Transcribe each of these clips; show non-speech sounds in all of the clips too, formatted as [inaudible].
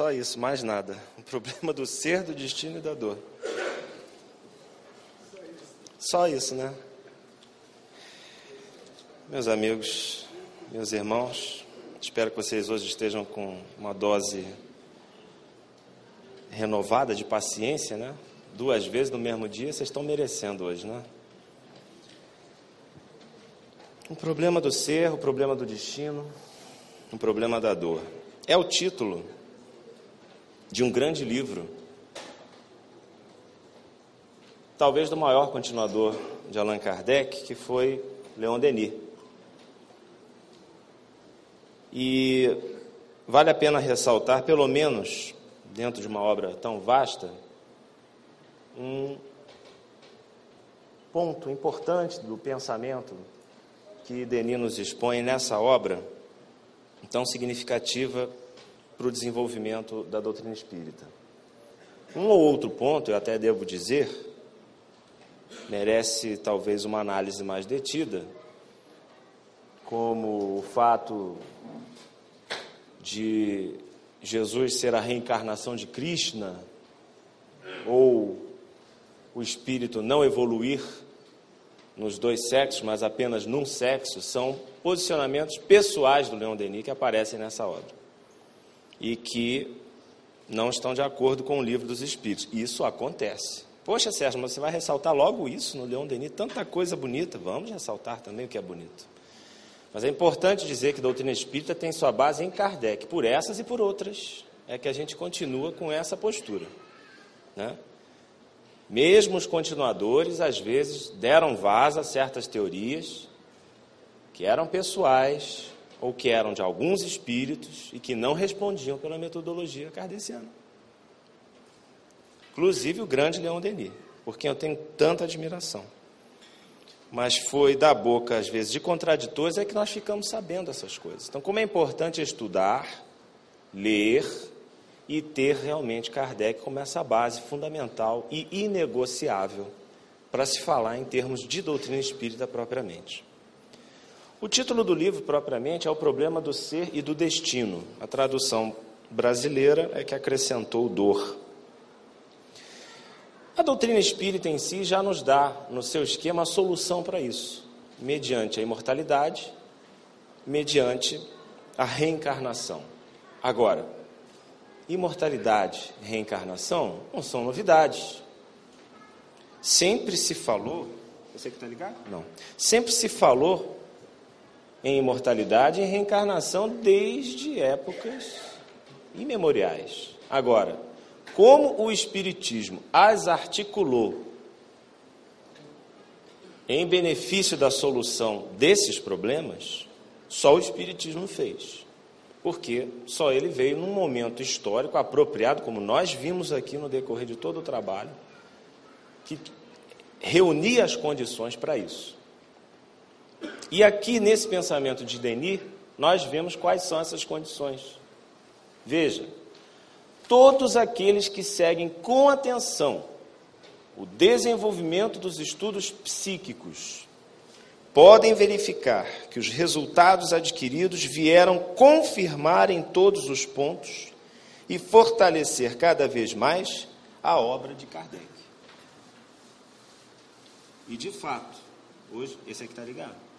Só isso, mais nada. O problema do ser, do destino e da dor. Só isso, né? Meus amigos, meus irmãos, espero que vocês hoje estejam com uma dose renovada de paciência, né? Duas vezes no mesmo dia, vocês estão merecendo hoje, né? O problema do ser, o problema do destino, o problema da dor. É o título de um grande livro, talvez do maior continuador de Allan Kardec, que foi Leon Denis. E vale a pena ressaltar, pelo menos dentro de uma obra tão vasta, um ponto importante do pensamento que Denis nos expõe nessa obra tão significativa para o desenvolvimento da doutrina espírita. Um ou outro ponto, eu até devo dizer, merece talvez uma análise mais detida, como o fato de Jesus ser a reencarnação de Krishna, ou o espírito não evoluir nos dois sexos, mas apenas num sexo, são posicionamentos pessoais do Leon Denis que aparecem nessa obra e que não estão de acordo com o livro dos Espíritos. Isso acontece. Poxa, Sérgio, mas você vai ressaltar logo isso no Leon Denis? Tanta coisa bonita. Vamos ressaltar também o que é bonito. Mas é importante dizer que a doutrina espírita tem sua base em Kardec. Por essas e por outras é que a gente continua com essa postura. Né? Mesmo os continuadores, às vezes, deram vaza a certas teorias que eram pessoais ou que eram de alguns espíritos e que não respondiam pela metodologia kardeciana. Inclusive o grande Leon Denis, por quem eu tenho tanta admiração. Mas foi da boca, às vezes, de contraditores é que nós ficamos sabendo essas coisas. Então, como é importante estudar, ler e ter realmente Kardec como essa base fundamental e inegociável para se falar em termos de doutrina espírita propriamente. O título do livro propriamente é O Problema do Ser e do Destino. A tradução brasileira é que acrescentou dor. A doutrina espírita em si já nos dá, no seu esquema, a solução para isso, mediante a imortalidade, mediante a reencarnação. Agora, imortalidade reencarnação não são novidades. Sempre se falou. Você que está ligado? Não. Sempre se falou em imortalidade e reencarnação desde épocas imemoriais. Agora, como o Espiritismo as articulou em benefício da solução desses problemas, só o Espiritismo fez porque só ele veio num momento histórico apropriado, como nós vimos aqui no decorrer de todo o trabalho, que reunia as condições para isso. E aqui nesse pensamento de Denis, nós vemos quais são essas condições. Veja, todos aqueles que seguem com atenção o desenvolvimento dos estudos psíquicos podem verificar que os resultados adquiridos vieram confirmar em todos os pontos e fortalecer cada vez mais a obra de Kardec. E de fato, hoje, esse aqui está ligado?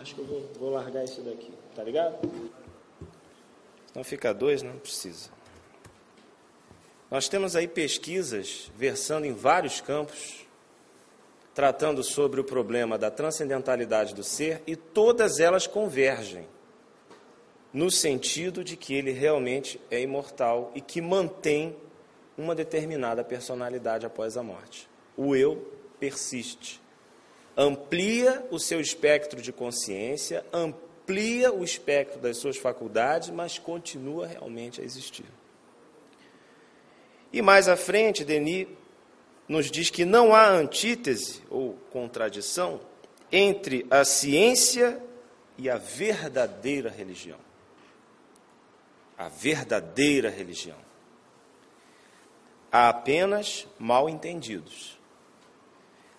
Acho que eu vou, vou largar isso daqui. Está ligado? Não fica dois, não precisa. Nós temos aí pesquisas versando em vários campos tratando sobre o problema da transcendentalidade do ser e todas elas convergem no sentido de que ele realmente é imortal e que mantém uma determinada personalidade após a morte. O eu persiste. Amplia o seu espectro de consciência, amplia o espectro das suas faculdades, mas continua realmente a existir. E mais à frente, Denis nos diz que não há antítese ou contradição entre a ciência e a verdadeira religião. A verdadeira religião. Há apenas mal entendidos.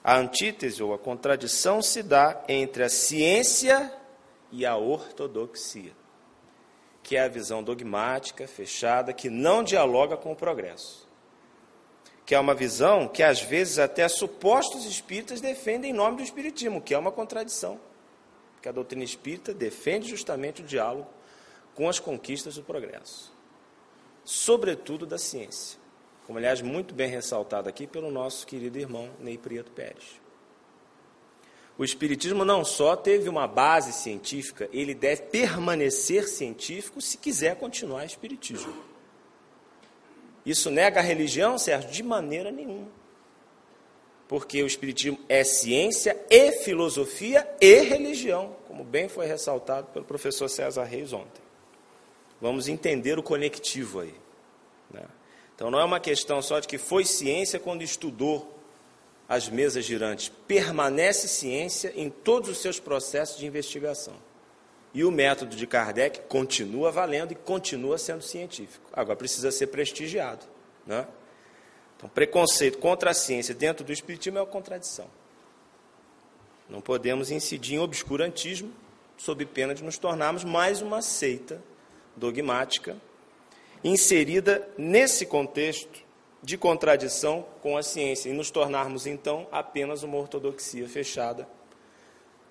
A antítese ou a contradição se dá entre a ciência e a ortodoxia. que é a visão dogmática, fechada, que não dialoga com o progresso. Que é uma visão que às vezes até supostos espíritas defendem em nome do espiritismo, que é uma contradição. Que a doutrina espírita defende justamente o diálogo com as conquistas do progresso, sobretudo da ciência. Como aliás muito bem ressaltado aqui pelo nosso querido irmão Ney Prieto Pérez. O Espiritismo não só teve uma base científica, ele deve permanecer científico se quiser continuar Espiritismo. Isso nega a religião, Sérgio? De maneira nenhuma. Porque o Espiritismo é ciência e filosofia e religião, como bem foi ressaltado pelo professor César Reis ontem. Vamos entender o conectivo aí. Então não é uma questão só de que foi ciência quando estudou as mesas girantes. Permanece ciência em todos os seus processos de investigação. E o método de Kardec continua valendo e continua sendo científico. Agora precisa ser prestigiado. Né? Então, preconceito contra a ciência dentro do Espiritismo é uma contradição. Não podemos incidir em obscurantismo sob pena de nos tornarmos mais uma seita dogmática inserida nesse contexto de contradição com a ciência e nos tornarmos então apenas uma ortodoxia fechada,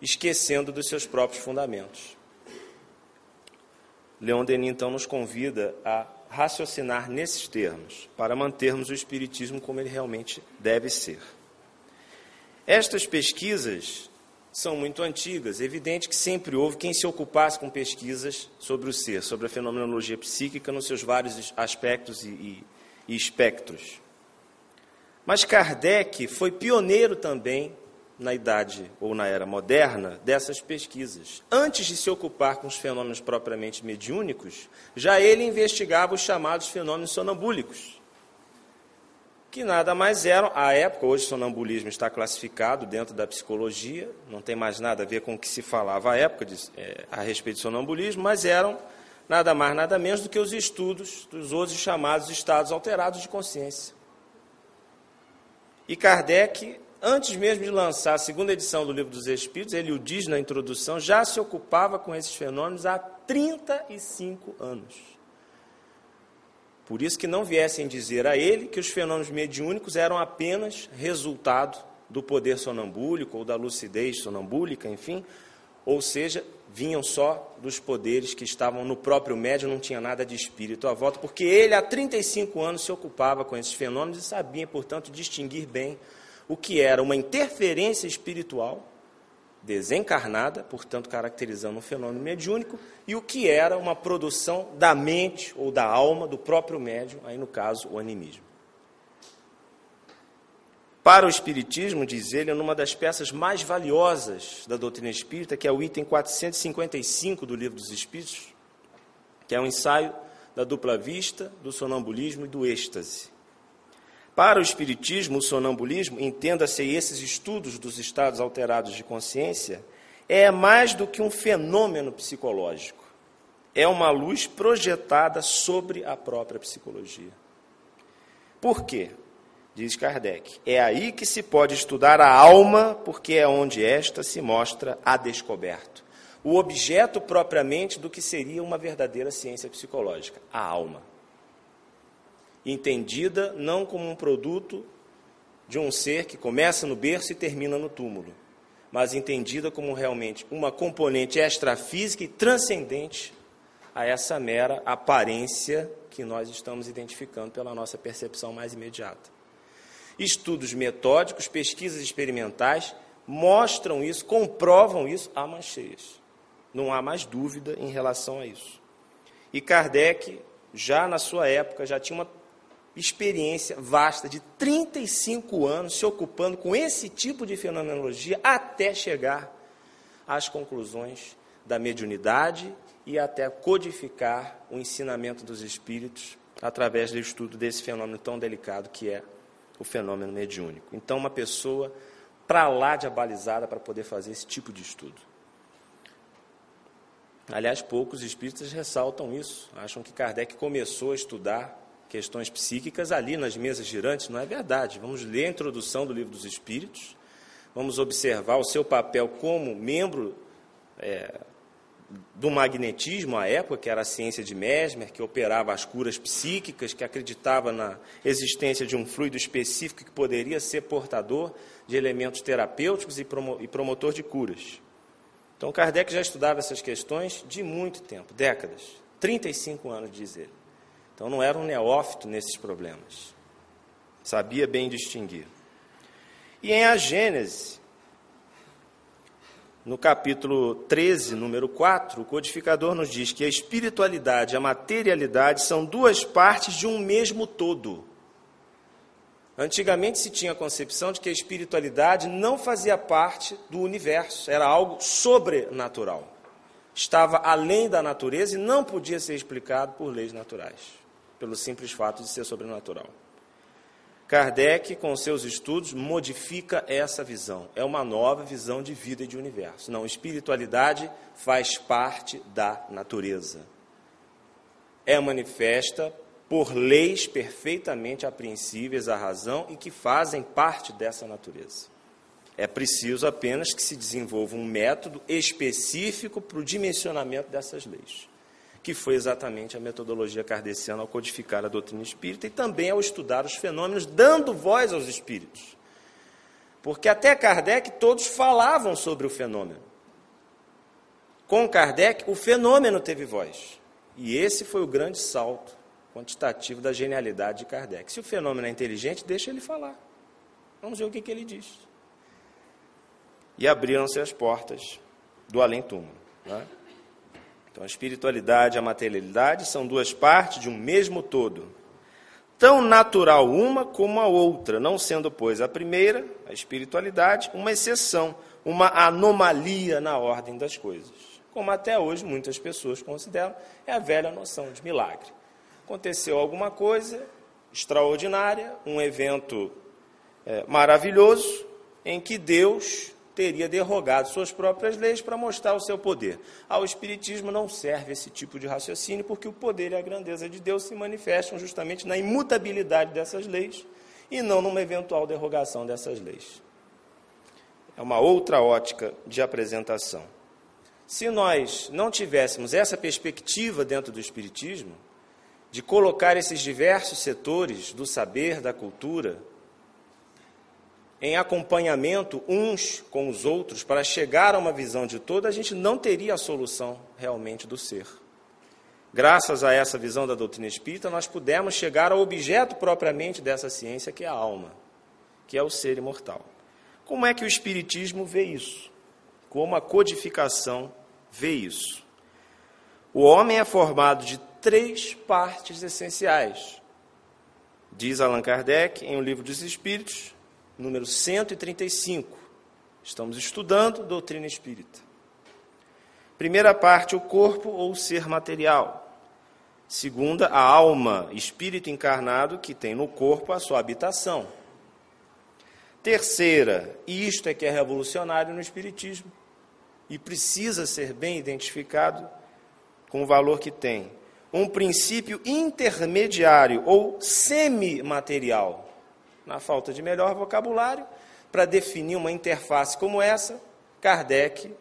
esquecendo dos seus próprios fundamentos. Leon Denis então nos convida a raciocinar nesses termos para mantermos o espiritismo como ele realmente deve ser. Estas pesquisas são muito antigas. É evidente que sempre houve quem se ocupasse com pesquisas sobre o ser, sobre a fenomenologia psíquica nos seus vários aspectos e, e e espectros. Mas Kardec foi pioneiro também na idade ou na era moderna dessas pesquisas. Antes de se ocupar com os fenômenos propriamente mediúnicos, já ele investigava os chamados fenômenos sonambúlicos, que nada mais eram, à época, hoje o sonambulismo está classificado dentro da psicologia, não tem mais nada a ver com o que se falava à época de, é, a respeito de sonambulismo, mas eram nada mais, nada menos do que os estudos dos outros chamados estados alterados de consciência. E Kardec, antes mesmo de lançar a segunda edição do Livro dos Espíritos, ele o diz na introdução, já se ocupava com esses fenômenos há 35 anos. Por isso que não viessem dizer a ele que os fenômenos mediúnicos eram apenas resultado do poder sonambúlico ou da lucidez sonambúlica, enfim, ou seja, vinham só dos poderes que estavam no próprio médium, não tinha nada de espírito à volta, porque ele há 35 anos se ocupava com esses fenômenos e sabia, portanto, distinguir bem o que era uma interferência espiritual desencarnada, portanto, caracterizando um fenômeno mediúnico, e o que era uma produção da mente ou da alma do próprio médium, aí no caso, o animismo. Para o Espiritismo, diz ele, é uma das peças mais valiosas da doutrina espírita, que é o item 455 do Livro dos Espíritos, que é um ensaio da dupla vista, do sonambulismo e do êxtase. Para o Espiritismo, o sonambulismo, entenda-se esses estudos dos estados alterados de consciência, é mais do que um fenômeno psicológico. É uma luz projetada sobre a própria psicologia. Por quê? diz Kardec. É aí que se pode estudar a alma, porque é onde esta se mostra a descoberto. O objeto propriamente do que seria uma verdadeira ciência psicológica, a alma. Entendida não como um produto de um ser que começa no berço e termina no túmulo, mas entendida como realmente uma componente extrafísica e transcendente a essa mera aparência que nós estamos identificando pela nossa percepção mais imediata. Estudos metódicos, pesquisas experimentais mostram isso, comprovam isso há mais cheias. Não há mais dúvida em relação a isso. E Kardec, já na sua época, já tinha uma experiência vasta de 35 anos se ocupando com esse tipo de fenomenologia até chegar às conclusões da mediunidade e até codificar o ensinamento dos espíritos através do estudo desse fenômeno tão delicado que é o fenômeno mediúnico. Então, uma pessoa para lá de abalizada para poder fazer esse tipo de estudo. Aliás, poucos espíritas ressaltam isso, acham que Kardec começou a estudar questões psíquicas ali nas mesas girantes, não é verdade. Vamos ler a introdução do livro dos Espíritos, vamos observar o seu papel como membro é, do magnetismo à época, que era a ciência de Mesmer, que operava as curas psíquicas, que acreditava na existência de um fluido específico que poderia ser portador de elementos terapêuticos e, promotor de curas. Então, Kardec já estudava essas questões de muito tempo, décadas, 35 anos, diz ele. Então, não era um neófito nesses problemas. Sabia bem distinguir. E em A Gênese, no capítulo 13, número 4, o codificador nos diz que a espiritualidade e a materialidade são duas partes de um mesmo todo. Antigamente se tinha a concepção de que a espiritualidade não fazia parte do universo, era algo sobrenatural. Estava além da natureza e não podia ser explicado por leis naturais, pelo simples fato de ser sobrenatural. Kardec, com seus estudos, modifica essa visão. É uma nova visão de vida e de universo. Não, espiritualidade faz parte da natureza. É manifesta por leis perfeitamente apreensíveis à razão e que fazem parte dessa natureza. É preciso apenas que se desenvolva um método específico para o dimensionamento dessas leis que foi exatamente a metodologia kardeciana ao codificar a doutrina espírita e também ao estudar os fenômenos, dando voz aos espíritos. Porque até Kardec todos falavam sobre o fenômeno. Com Kardec, o fenômeno teve voz. E esse foi o grande salto quantitativo da genialidade de Kardec. Se o fenômeno é inteligente, deixa ele falar. Vamos ver o que, que ele diz. E abriram-se as portas do além-túmulo. Né? Então, a espiritualidade e a materialidade são duas partes de um mesmo todo. Tão natural uma como a outra, não sendo, pois, a primeira, a espiritualidade, uma exceção, uma anomalia na ordem das coisas. Como até hoje muitas pessoas consideram, é a velha noção de milagre. Aconteceu alguma coisa extraordinária, um evento é, maravilhoso, em que Deus teria derrogado suas próprias leis para mostrar o seu poder. Ao Espiritismo não serve esse tipo de raciocínio, porque o poder e a grandeza de Deus se manifestam justamente na imutabilidade dessas leis e não numa eventual derrogação dessas leis. É uma outra ótica de apresentação. Se nós não tivéssemos essa perspectiva dentro do Espiritismo, de colocar esses diversos setores do saber, da cultura, em acompanhamento uns com os outros para chegar a uma visão de todo, a gente não teria a solução realmente do ser. Graças a essa visão da doutrina espírita, nós pudemos chegar ao objeto propriamente dessa ciência, que é a alma, que é o ser imortal. Como é que o Espiritismo vê isso? Como a codificação vê isso? O homem é formado de três partes essenciais. Diz Allan Kardec em O Livro dos Espíritos, número 135. Estamos estudando doutrina espírita. Primeira parte, o corpo ou ser material. Segunda, a alma, espírito encarnado que tem no corpo a sua habitação. Terceira, e isto é que é revolucionário no espiritismo e precisa ser bem identificado com o valor que tem. Um princípio intermediário ou semimaterial na falta de melhor vocabulário, para definir uma interface como essa, Kardec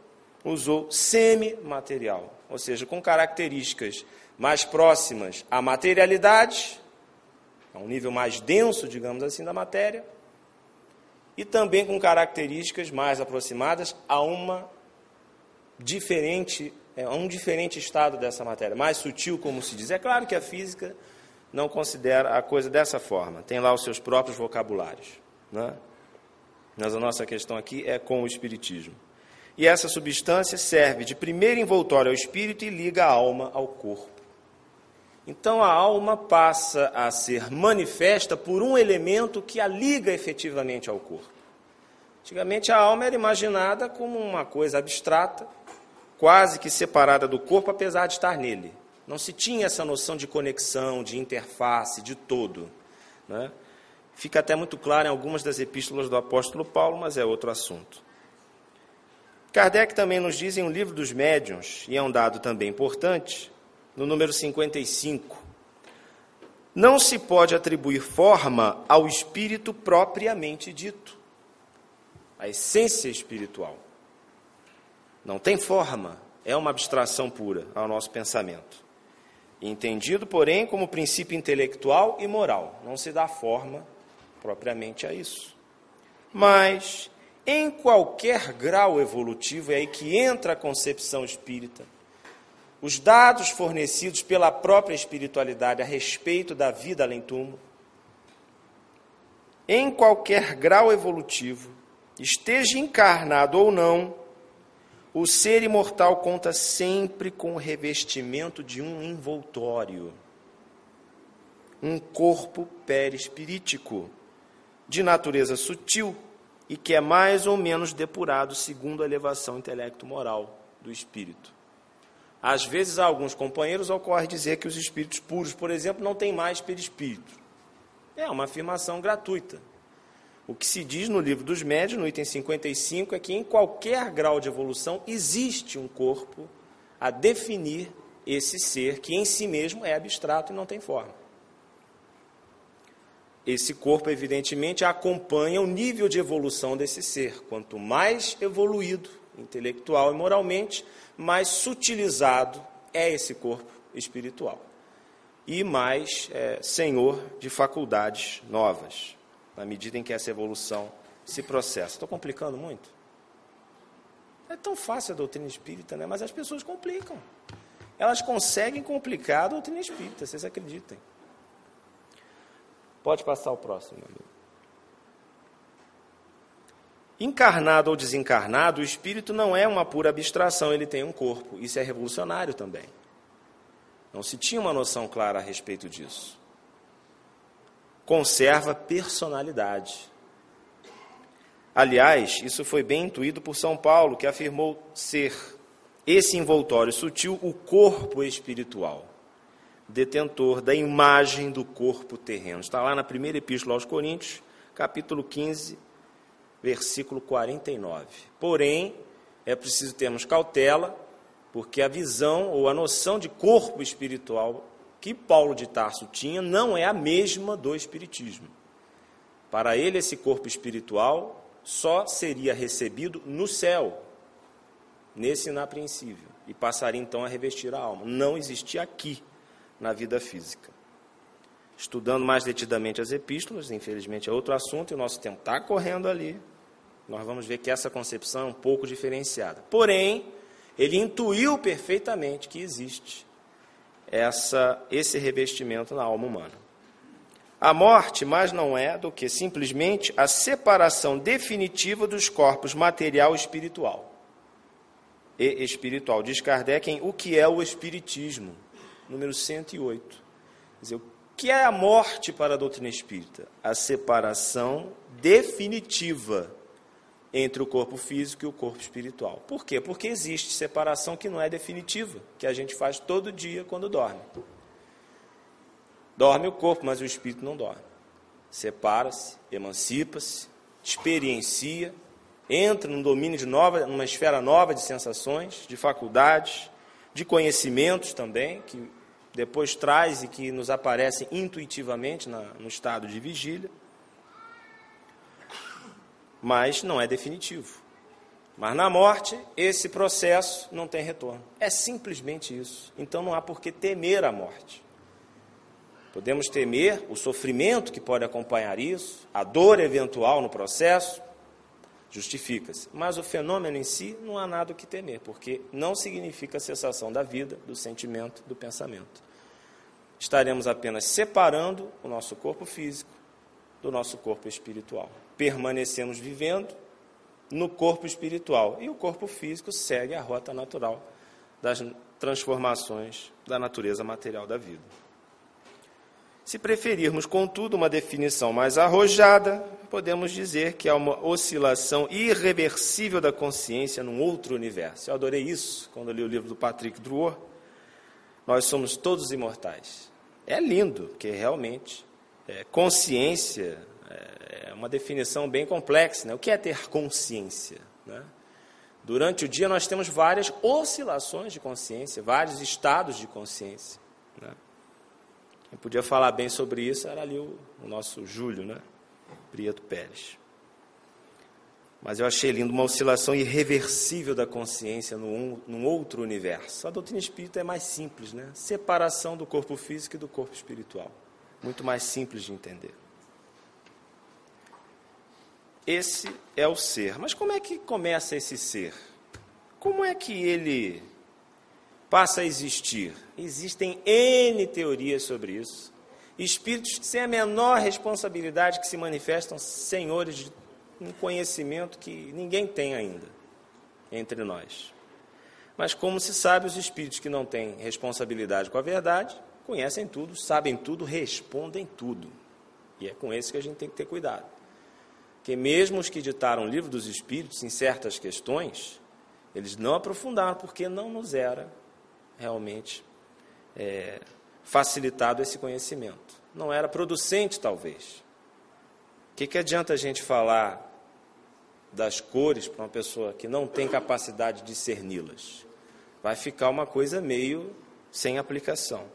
usou semimaterial, ou seja, com características mais próximas à materialidade, a um nível mais denso, digamos assim, da matéria, e também com características mais aproximadas a uma diferente, a um diferente estado dessa matéria, mais sutil, como se diz. É claro que a física não considera a coisa dessa forma, tem lá os seus próprios vocabulários. Né? Mas a nossa questão aqui é com o Espiritismo. E essa substância serve de primeiro envoltório ao espírito e liga a alma ao corpo. Então a alma passa a ser manifesta por um elemento que a liga efetivamente ao corpo. Antigamente a alma era imaginada como uma coisa abstrata, quase que separada do corpo, apesar de estar nele. Não se tinha essa noção de conexão, de interface, de todo. Né? Fica até muito claro em algumas das epístolas do apóstolo Paulo, mas é outro assunto. Kardec também nos diz em um livro dos médiuns, e é um dado também importante, no número 55, não se pode atribuir forma ao espírito propriamente dito, a essência espiritual. Não tem forma, é uma abstração pura ao nosso pensamento. Entendido, porém, como princípio intelectual e moral. Não se dá forma propriamente a isso. Mas, em qualquer grau evolutivo, é aí que entra a concepção espírita. Os dados fornecidos pela própria espiritualidade a respeito da vida além túmulo, em qualquer grau evolutivo, esteja encarnado ou não, o ser imortal conta sempre com o revestimento de um envoltório, um corpo perispirítico, de natureza sutil e que é mais ou menos depurado segundo a elevação intelecto-moral do espírito. Às vezes, a alguns companheiros ocorre dizer que os espíritos puros, por exemplo, não têm mais perispírito. É uma afirmação gratuita. O que se diz no livro dos médios, no item 55, é que em qualquer grau de evolução existe um corpo a definir esse ser que em si mesmo é abstrato e não tem forma. Esse corpo, evidentemente, acompanha o nível de evolução desse ser. Quanto mais evoluído, intelectual e moralmente, mais sutilizado é esse corpo espiritual. E mais é, senhor de faculdades novas na medida em que essa evolução se processa. Estou complicando muito? É tão fácil a doutrina espírita, né? mas as pessoas complicam. Elas conseguem complicar a doutrina espírita, vocês acreditem. Pode passar o próximo, amigo. Encarnado ou desencarnado, o espírito não é uma pura abstração, ele tem um corpo. Isso é revolucionário também. Não se tinha uma noção clara a respeito disso conserva personalidade. Aliás, isso foi bem intuído por São Paulo, que afirmou ser esse envoltório sutil o corpo espiritual, detentor da imagem do corpo terreno. Está lá na primeira epístola aos Coríntios, capítulo 15, versículo 49. Porém, é preciso termos cautela, porque a visão ou a noção de corpo espiritual que Paulo de Tarso tinha não é a mesma do Espiritismo. Para ele, esse corpo espiritual só seria recebido no céu, nesse inapreensível, e passaria então a revestir a alma. Não existia aqui, na vida física. Estudando mais detidamente as epístolas, infelizmente é outro assunto, e o nosso tempo está correndo ali. Nós vamos ver que essa concepção é um pouco diferenciada. Porém, ele intuiu perfeitamente que existe essa, esse revestimento na alma humana. A morte mais não é do que simplesmente a separação definitiva dos corpos material e espiritual. E espiritual. Diz Kardec em O que é o Espiritismo, número 108. Quer dizer, o que é a morte para a doutrina espírita? A separação definitiva entre o corpo físico e o corpo espiritual. Por quê? Porque existe separação que não é definitiva, que a gente faz todo dia quando dorme. Dorme o corpo, mas o espírito não dorme. Separa-se, emancipa-se, experiencia, entra num domínio de nova, numa esfera nova de sensações, de faculdades, de conhecimentos também, que depois traz e que nos aparecem intuitivamente na, no estado de vigília mas não é definitivo. Mas na morte, esse processo não tem retorno. É simplesmente isso. Então não há por que temer a morte. Podemos temer o sofrimento que pode acompanhar isso, a dor eventual no processo, justifica-se. Mas o fenômeno em si não há nada o que temer, porque não significa a cessação da vida, do sentimento, do pensamento. Estaremos apenas separando o nosso corpo físico do nosso corpo espiritual permanecemos vivendo no corpo espiritual e o corpo físico segue a rota natural das transformações da natureza material da vida. Se preferirmos, contudo, uma definição mais arrojada, podemos dizer que há uma oscilação irreversível da consciência num outro universo. Eu adorei isso quando li o livro do Patrick Drouot. Nós somos todos imortais. É lindo, porque realmente é, consciência é uma definição bem complexa. Né? O que é ter consciência? Né? Durante o dia nós temos várias oscilações de consciência, vários estados de consciência. Né? Quem podia falar bem sobre isso era ali o, o nosso Júlio, né? Prieto Pérez. Mas eu achei lindo uma oscilação irreversível da consciência num, num outro universo. A doutrina espírita é mais simples, né? Separação do corpo físico e do corpo espiritual. Muito mais simples de entender. Esse é o ser. Mas como é que começa esse ser? Como é que ele passa a existir? Existem N teorias sobre isso. Espíritos sem a menor responsabilidade que se manifestam senhores de um conhecimento que ninguém tem ainda entre nós. Mas, como se sabe, os espíritos que não têm responsabilidade com a verdade conhecem tudo, sabem tudo, respondem tudo. E é com esse que a gente tem que ter cuidado. Porque, mesmo os que ditaram o livro dos espíritos em certas questões, eles não aprofundaram, porque não nos era realmente é, facilitado esse conhecimento. Não era producente, talvez. O que, que adianta a gente falar das cores para uma pessoa que não tem capacidade de discerni-las. Vai ficar uma coisa meio sem aplicação.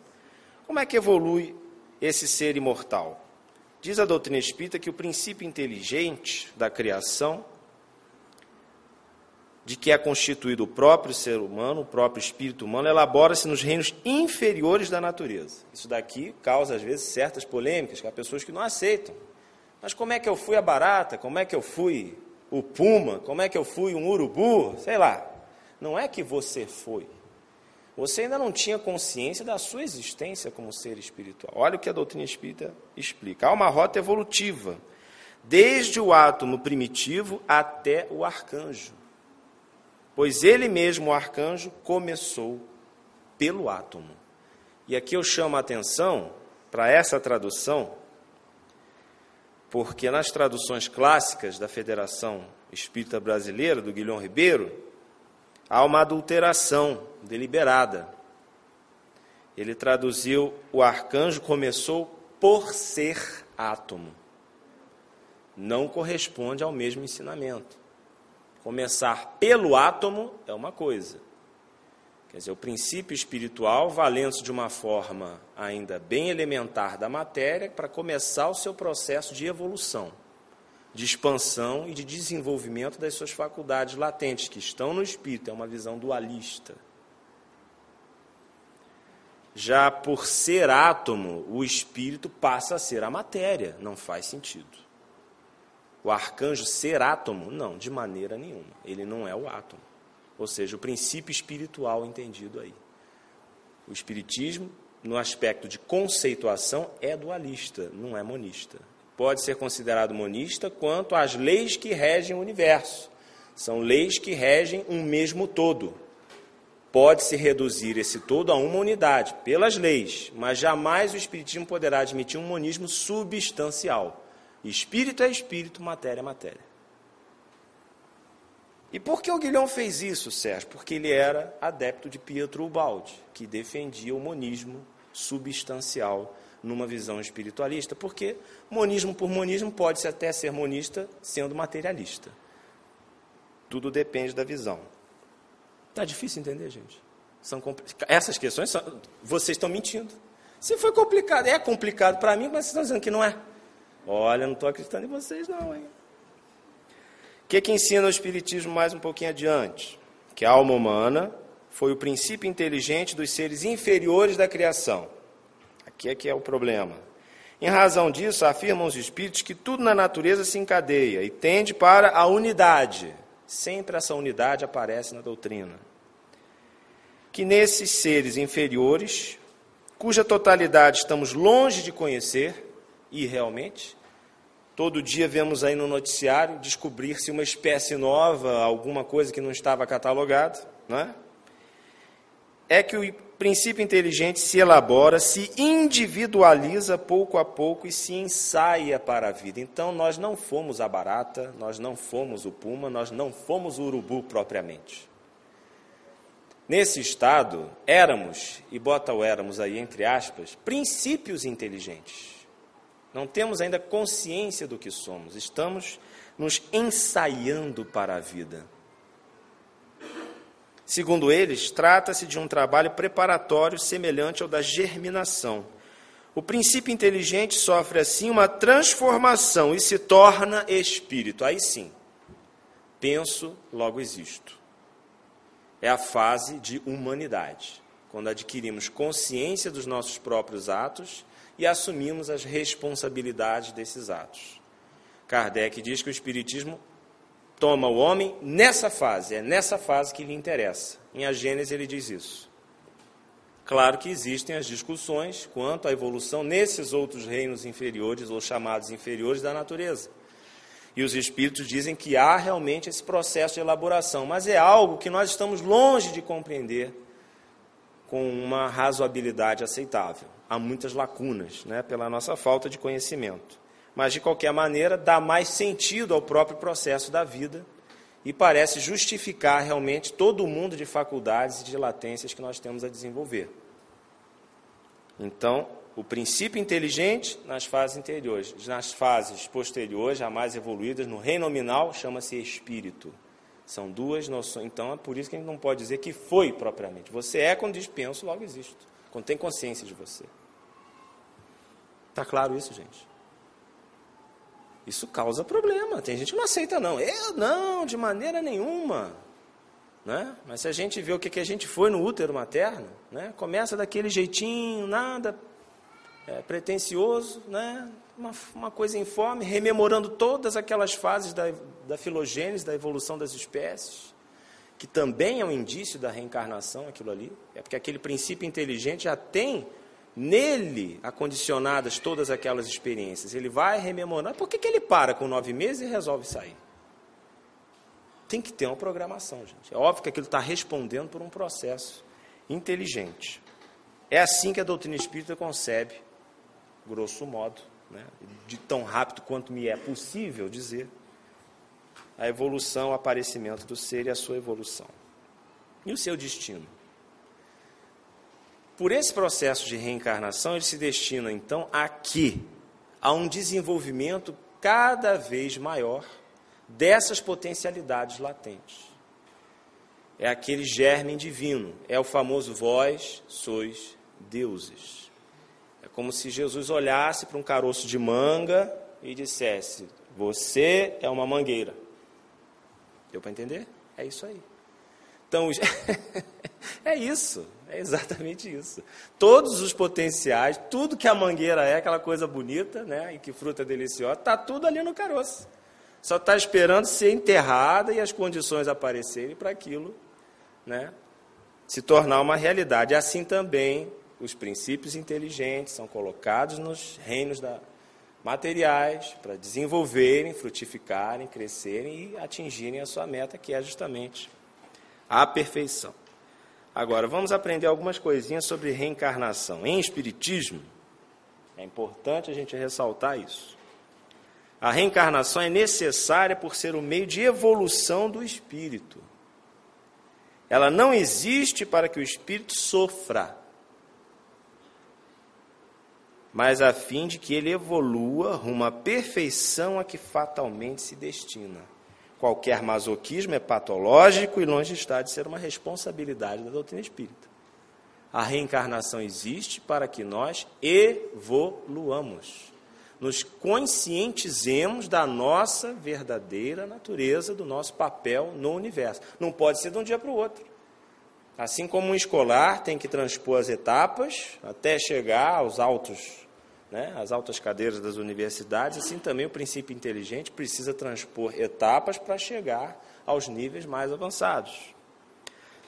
Como é que evolui esse ser imortal? Diz a doutrina espírita que o princípio inteligente da criação, de que é constituído o próprio ser humano, o próprio espírito humano, elabora-se nos reinos inferiores da natureza. Isso daqui causa, às vezes, certas polêmicas, que há pessoas que não aceitam. Mas como é que eu fui a barata? Como é que eu fui o puma, como é que eu fui um urubu, sei lá. Não é que você foi. Você ainda não tinha consciência da sua existência como ser espiritual. Olha o que a doutrina espírita explica. Há uma rota evolutiva, desde o átomo primitivo até o arcanjo. Pois ele mesmo, o arcanjo, começou pelo átomo. E aqui eu chamo a atenção para essa tradução porque nas traduções clássicas da Federação Espírita Brasileira, do Guilhom Ribeiro, há uma adulteração deliberada. Ele traduziu: o arcanjo começou por ser átomo. Não corresponde ao mesmo ensinamento. Começar pelo átomo é uma coisa, Quer dizer, o princípio espiritual valendo-se de uma forma ainda bem elementar da matéria para começar o seu processo de evolução, de expansão e de desenvolvimento das suas faculdades latentes que estão no espírito, é uma visão dualista. Já por ser átomo, o espírito passa a ser a matéria, não faz sentido. O arcanjo ser átomo? Não, de maneira nenhuma. Ele não é o átomo. Ou seja, o princípio espiritual entendido aí. O espiritismo, no aspecto de conceituação, é dualista, não é monista. Pode ser considerado monista quanto às leis que regem o universo. São leis que regem um mesmo todo. Pode-se reduzir esse todo a uma unidade, pelas leis, mas jamais o Espiritismo poderá admitir um monismo substancial. Espírito é espírito, matéria é matéria. E por que o Guilhom fez isso, Sérgio? Porque ele era adepto de Pietro Ubaldi, que defendia o monismo substancial numa visão espiritualista, porque monismo por monismo pode-se até ser monista sendo materialista. Tudo depende da visão. Está difícil entender, gente? São compl... Essas questões, são... vocês estão mentindo. Se foi complicado, é complicado para mim, mas vocês estão dizendo que não é. Olha, não estou acreditando em vocês não, hein? O que, que ensina o Espiritismo mais um pouquinho adiante? Que a alma humana foi o princípio inteligente dos seres inferiores da criação. Aqui é que é o problema. Em razão disso, afirmam os espíritos que tudo na natureza se encadeia e tende para a unidade. Sempre essa unidade aparece na doutrina. Que nesses seres inferiores, cuja totalidade estamos longe de conhecer, e realmente, Todo dia vemos aí no noticiário descobrir-se uma espécie nova, alguma coisa que não estava catalogada, não é? É que o princípio inteligente se elabora, se individualiza pouco a pouco e se ensaia para a vida. Então nós não fomos a barata, nós não fomos o puma, nós não fomos o urubu propriamente. Nesse estado, éramos, e bota o éramos aí entre aspas, princípios inteligentes. Não temos ainda consciência do que somos, estamos nos ensaiando para a vida. Segundo eles, trata-se de um trabalho preparatório semelhante ao da germinação. O princípio inteligente sofre assim uma transformação e se torna espírito. Aí sim, penso, logo existo. É a fase de humanidade, quando adquirimos consciência dos nossos próprios atos e assumimos as responsabilidades desses atos. Kardec diz que o Espiritismo toma o homem nessa fase, é nessa fase que lhe interessa. Em A Gênese ele diz isso. Claro que existem as discussões quanto à evolução nesses outros reinos inferiores, ou chamados inferiores da natureza. E os espíritos dizem que há realmente esse processo de elaboração, mas é algo que nós estamos longe de compreender com uma razoabilidade aceitável. Há muitas lacunas, né, pela nossa falta de conhecimento. Mas, de qualquer maneira, dá mais sentido ao próprio processo da vida e parece justificar realmente todo o mundo de faculdades e de latências que nós temos a desenvolver. Então, o princípio inteligente nas fases interiores, nas fases posteriores, já mais evoluídas, no reino nominal, chama-se espírito. São duas noções. Então, é por isso que a gente não pode dizer que foi propriamente. Você é quando diz penso, logo existo. Quando tem consciência de você. Está claro isso, gente? Isso causa problema. Tem gente que não aceita, não. Eu não, de maneira nenhuma. Né? Mas se a gente vê o que, que a gente foi no útero materno, né? começa daquele jeitinho, nada é, pretencioso, né? uma, uma coisa informe, rememorando todas aquelas fases da, da filogênese, da evolução das espécies, que também é um indício da reencarnação, aquilo ali. É porque aquele princípio inteligente já tem nele acondicionadas todas aquelas experiências. Ele vai rememorando. Por que, que ele para com nove meses e resolve sair? Tem que ter uma programação, gente. É óbvio que aquilo está respondendo por um processo inteligente. É assim que a doutrina espírita concebe, grosso modo, né, de tão rápido quanto me é possível dizer, a evolução, o aparecimento do ser e a sua evolução. E o seu destino? Por esse processo de reencarnação, ele se destina então aqui a um desenvolvimento cada vez maior dessas potencialidades latentes. É aquele germe divino, é o famoso vós sois deuses. É como se Jesus olhasse para um caroço de manga e dissesse: Você é uma mangueira. Deu para entender? É isso aí. Então, [laughs] é isso. É exatamente isso. Todos os potenciais, tudo que a mangueira é, aquela coisa bonita, né, e que fruta deliciosa, está tudo ali no caroço. Só está esperando ser enterrada e as condições aparecerem para aquilo né, se tornar uma realidade. Assim também, os princípios inteligentes são colocados nos reinos da, materiais para desenvolverem, frutificarem, crescerem e atingirem a sua meta, que é justamente a perfeição. Agora, vamos aprender algumas coisinhas sobre reencarnação. Em Espiritismo, é importante a gente ressaltar isso. A reencarnação é necessária por ser o meio de evolução do espírito. Ela não existe para que o espírito sofra, mas a fim de que ele evolua rumo à perfeição a que fatalmente se destina. Qualquer masoquismo é patológico e longe está de ser uma responsabilidade da doutrina espírita. A reencarnação existe para que nós evoluamos, nos conscientizemos da nossa verdadeira natureza, do nosso papel no universo. Não pode ser de um dia para o outro. Assim como um escolar tem que transpor as etapas até chegar aos altos né, as altas cadeiras das universidades, assim também o princípio inteligente precisa transpor etapas para chegar aos níveis mais avançados.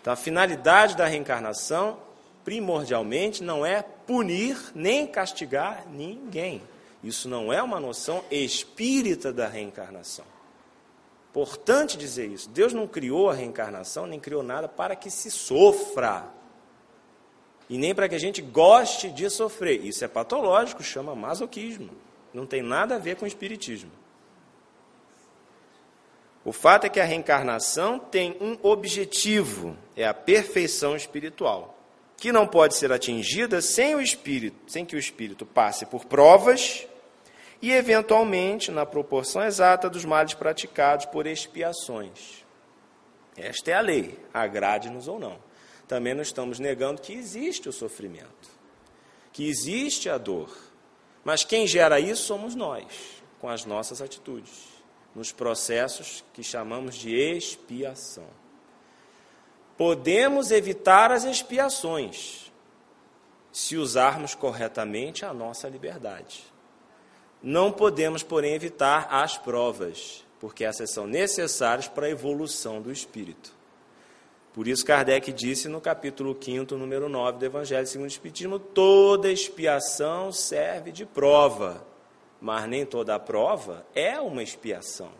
Então, a finalidade da reencarnação, primordialmente, não é punir nem castigar ninguém. Isso não é uma noção espírita da reencarnação. Importante dizer isso. Deus não criou a reencarnação, nem criou nada para que se sofra e nem para que a gente goste de sofrer. Isso é patológico, chama masoquismo. Não tem nada a ver com espiritismo. O fato é que a reencarnação tem um objetivo, é a perfeição espiritual, que não pode ser atingida sem o espírito, sem que o espírito passe por provas e eventualmente na proporção exata dos males praticados por expiações. Esta é a lei, agrade-nos ou não também não estamos negando que existe o sofrimento, que existe a dor. Mas quem gera isso somos nós, com as nossas atitudes. nos processos que chamamos de expiação. Podemos evitar as expiações se usarmos corretamente a nossa liberdade. Não podemos, porém, evitar as provas, porque essas são necessárias para a evolução do espírito. Por isso, Kardec disse no capítulo 5, número 9 do Evangelho segundo o Espiritismo: toda expiação serve de prova, mas nem toda prova é uma expiação.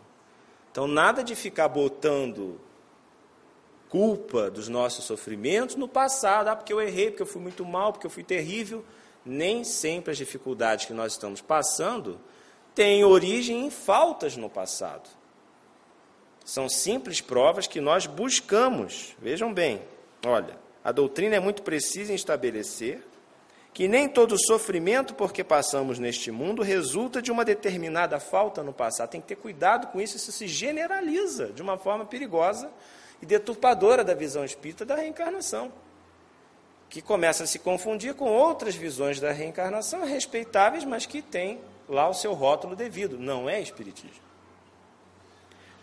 Então, nada de ficar botando culpa dos nossos sofrimentos no passado, ah, porque eu errei, porque eu fui muito mal, porque eu fui terrível. Nem sempre as dificuldades que nós estamos passando têm origem em faltas no passado. São simples provas que nós buscamos. Vejam bem, olha, a doutrina é muito precisa em estabelecer que nem todo sofrimento porque passamos neste mundo resulta de uma determinada falta no passado. Tem que ter cuidado com isso, isso se generaliza de uma forma perigosa e deturpadora da visão espírita da reencarnação, que começa a se confundir com outras visões da reencarnação respeitáveis, mas que têm lá o seu rótulo devido. Não é espiritismo.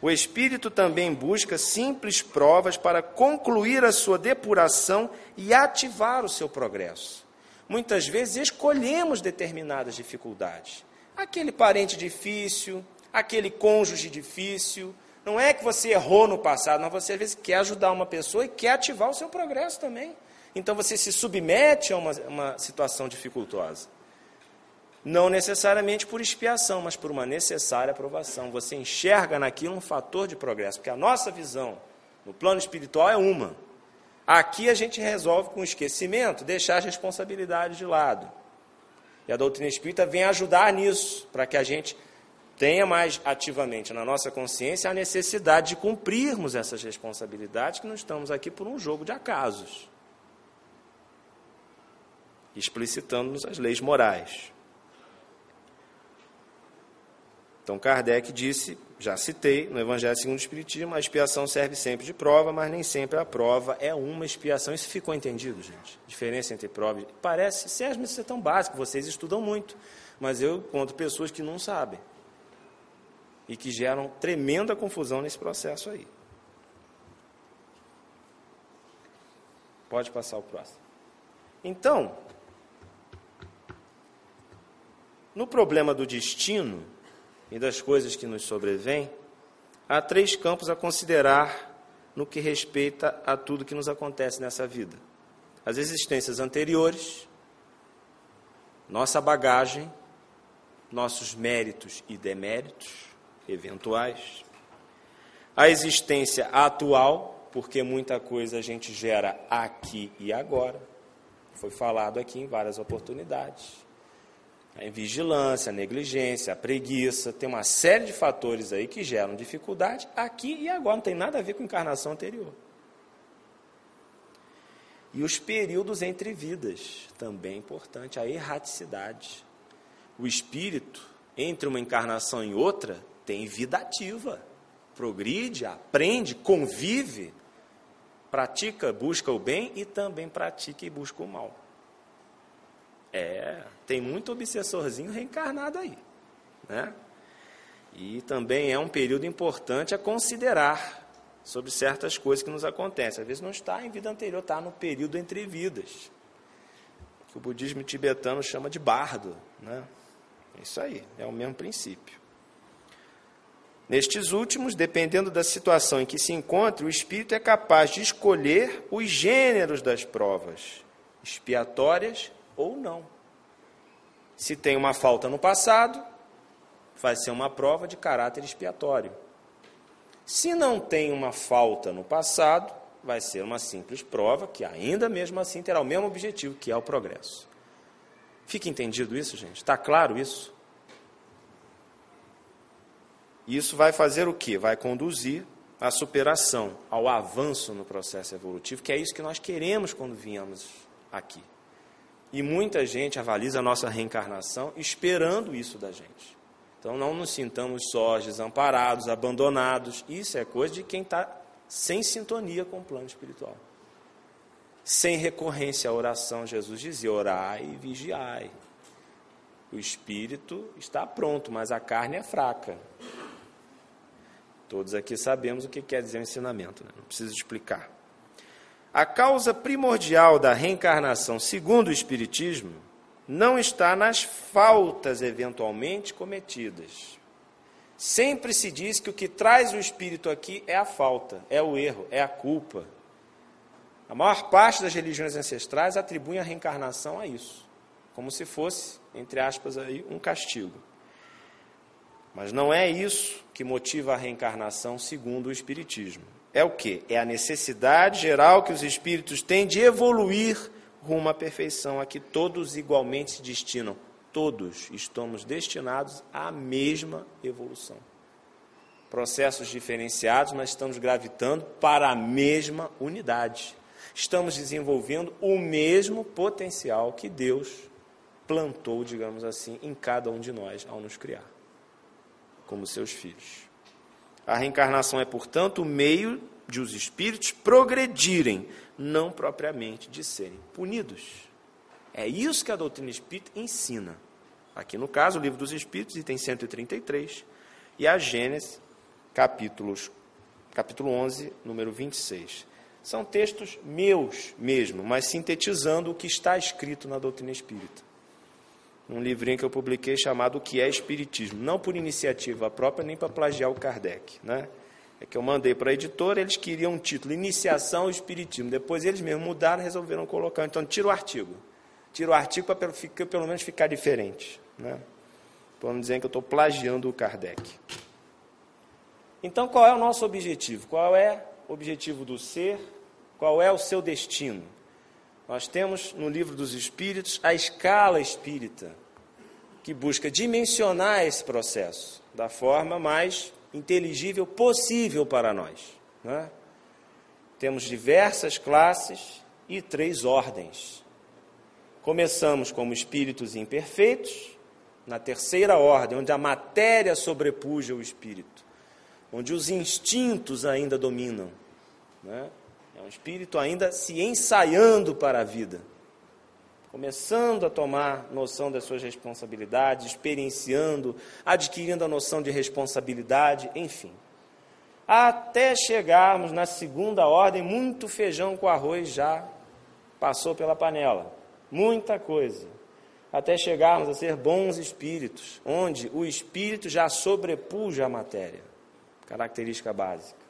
O espírito também busca simples provas para concluir a sua depuração e ativar o seu progresso. Muitas vezes escolhemos determinadas dificuldades. Aquele parente difícil, aquele cônjuge difícil, não é que você errou no passado, mas você às vezes quer ajudar uma pessoa e quer ativar o seu progresso também. Então você se submete a uma, uma situação dificultosa. Não necessariamente por expiação, mas por uma necessária aprovação. Você enxerga naquilo um fator de progresso, porque a nossa visão no plano espiritual é uma. Aqui a gente resolve com esquecimento, deixar as responsabilidades de lado. E a doutrina espírita vem ajudar nisso, para que a gente tenha mais ativamente na nossa consciência a necessidade de cumprirmos essas responsabilidades, que não estamos aqui por um jogo de acasos, explicitando-nos as leis morais. Então, Kardec disse, já citei, no Evangelho segundo o Espiritismo, a expiação serve sempre de prova, mas nem sempre a prova é uma expiação. Isso ficou entendido, gente? Diferença entre prova e... Parece, Sérgio, isso é tão básico, vocês estudam muito, mas eu encontro pessoas que não sabem e que geram tremenda confusão nesse processo aí. Pode passar o próximo. Então, no problema do destino e das coisas que nos sobrevêm, há três campos a considerar no que respeita a tudo que nos acontece nessa vida: as existências anteriores, nossa bagagem, nossos méritos e deméritos eventuais. A existência atual, porque muita coisa a gente gera aqui e agora. Foi falado aqui em várias oportunidades. A invigilância, a negligência, a preguiça, tem uma série de fatores aí que geram dificuldade aqui e agora, não tem nada a ver com a encarnação anterior. E os períodos entre vidas, também é importante, a erraticidade. O espírito, entre uma encarnação e outra, tem vida ativa, progride, aprende, convive, pratica, busca o bem e também pratica e busca o mal. É, tem muito obsessorzinho reencarnado aí, né? E também é um período importante a considerar sobre certas coisas que nos acontecem. Às vezes não está em vida anterior, está no período entre vidas, que o budismo tibetano chama de bardo, né? É isso aí, é o mesmo princípio. Nestes últimos, dependendo da situação em que se encontre, o espírito é capaz de escolher os gêneros das provas, expiatórias ou não. Se tem uma falta no passado, vai ser uma prova de caráter expiatório. Se não tem uma falta no passado, vai ser uma simples prova que ainda mesmo assim terá o mesmo objetivo, que é o progresso. Fica entendido isso, gente? Está claro isso? Isso vai fazer o que? Vai conduzir à superação, ao avanço no processo evolutivo, que é isso que nós queremos quando viemos aqui. E muita gente avaliza a nossa reencarnação esperando isso da gente. Então não nos sintamos sós, desamparados, abandonados. Isso é coisa de quem está sem sintonia com o plano espiritual. Sem recorrência à oração, Jesus dizia: orai e vigiai. O espírito está pronto, mas a carne é fraca. Todos aqui sabemos o que quer dizer o ensinamento, né? não preciso explicar. A causa primordial da reencarnação, segundo o Espiritismo, não está nas faltas eventualmente cometidas. Sempre se diz que o que traz o espírito aqui é a falta, é o erro, é a culpa. A maior parte das religiões ancestrais atribuem a reencarnação a isso, como se fosse, entre aspas, aí, um castigo. Mas não é isso que motiva a reencarnação segundo o Espiritismo. É o que? É a necessidade geral que os espíritos têm de evoluir rumo à perfeição, a que todos igualmente se destinam. Todos estamos destinados à mesma evolução. Processos diferenciados, mas estamos gravitando para a mesma unidade. Estamos desenvolvendo o mesmo potencial que Deus plantou, digamos assim, em cada um de nós ao nos criar como seus filhos. A reencarnação é, portanto, o meio de os espíritos progredirem, não propriamente de serem punidos. É isso que a doutrina espírita ensina. Aqui no caso, o livro dos Espíritos, item 133, e a Gênesis, capítulos, capítulo 11, número 26. São textos meus mesmo, mas sintetizando o que está escrito na doutrina espírita um livrinho que eu publiquei chamado O que é Espiritismo, não por iniciativa própria nem para plagiar o Kardec, né? É que eu mandei para a editora, eles queriam um título, Iniciação ao Espiritismo. Depois eles mesmos mudaram, resolveram colocar. Então, tira o artigo. Tira o artigo para pelo menos ficar diferente. Né? Para não dizer que eu estou plagiando o Kardec. Então, qual é o nosso objetivo? Qual é o objetivo do ser? Qual é o seu destino? Nós temos no livro dos Espíritos a escala espírita, que busca dimensionar esse processo da forma mais inteligível possível para nós. Né? Temos diversas classes e três ordens. Começamos como espíritos imperfeitos, na terceira ordem, onde a matéria sobrepuja o espírito, onde os instintos ainda dominam. Né? Um espírito ainda se ensaiando para a vida, começando a tomar noção das suas responsabilidades, experienciando, adquirindo a noção de responsabilidade, enfim. Até chegarmos na segunda ordem, muito feijão com arroz já passou pela panela, muita coisa. Até chegarmos a ser bons espíritos, onde o espírito já sobrepuja a matéria, característica básica.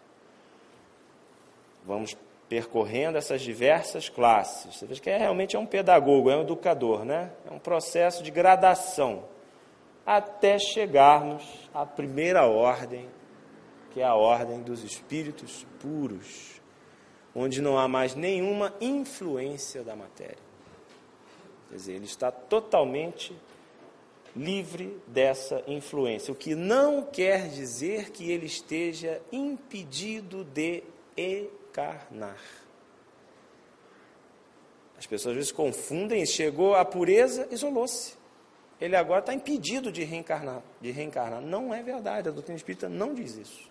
Vamos percorrendo essas diversas classes. Você vê que é, realmente é um pedagogo, é um educador, né? É um processo de gradação até chegarmos à primeira ordem, que é a ordem dos espíritos puros, onde não há mais nenhuma influência da matéria. Quer dizer, ele está totalmente livre dessa influência, o que não quer dizer que ele esteja impedido de reencarnar. As pessoas às vezes confundem, chegou à pureza, isolou-se. Ele agora está impedido de reencarnar, de reencarnar. Não é verdade, a doutrina espírita não diz isso.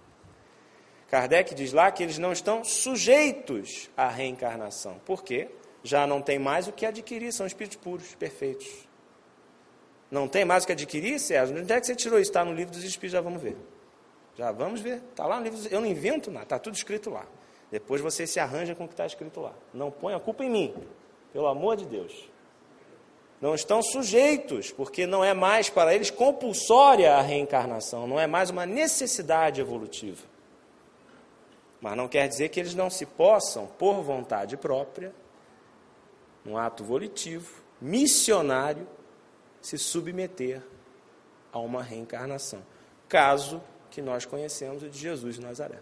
Kardec diz lá que eles não estão sujeitos à reencarnação. Por quê? Já não tem mais o que adquirir, são espíritos puros, perfeitos. Não tem mais o que adquirir, Sérgio? Onde é que você tirou isso? Está no livro dos Espíritos, já vamos ver. Já vamos ver. Está lá no livro dos... Eu não invento nada, está tudo escrito lá. Depois você se arranja com o que está escrito lá. Não põe a culpa em mim, pelo amor de Deus. Não estão sujeitos, porque não é mais para eles compulsória a reencarnação, não é mais uma necessidade evolutiva. Mas não quer dizer que eles não se possam, por vontade própria, um ato volitivo, missionário, se submeter a uma reencarnação. Caso que nós conhecemos o de Jesus de Nazaré.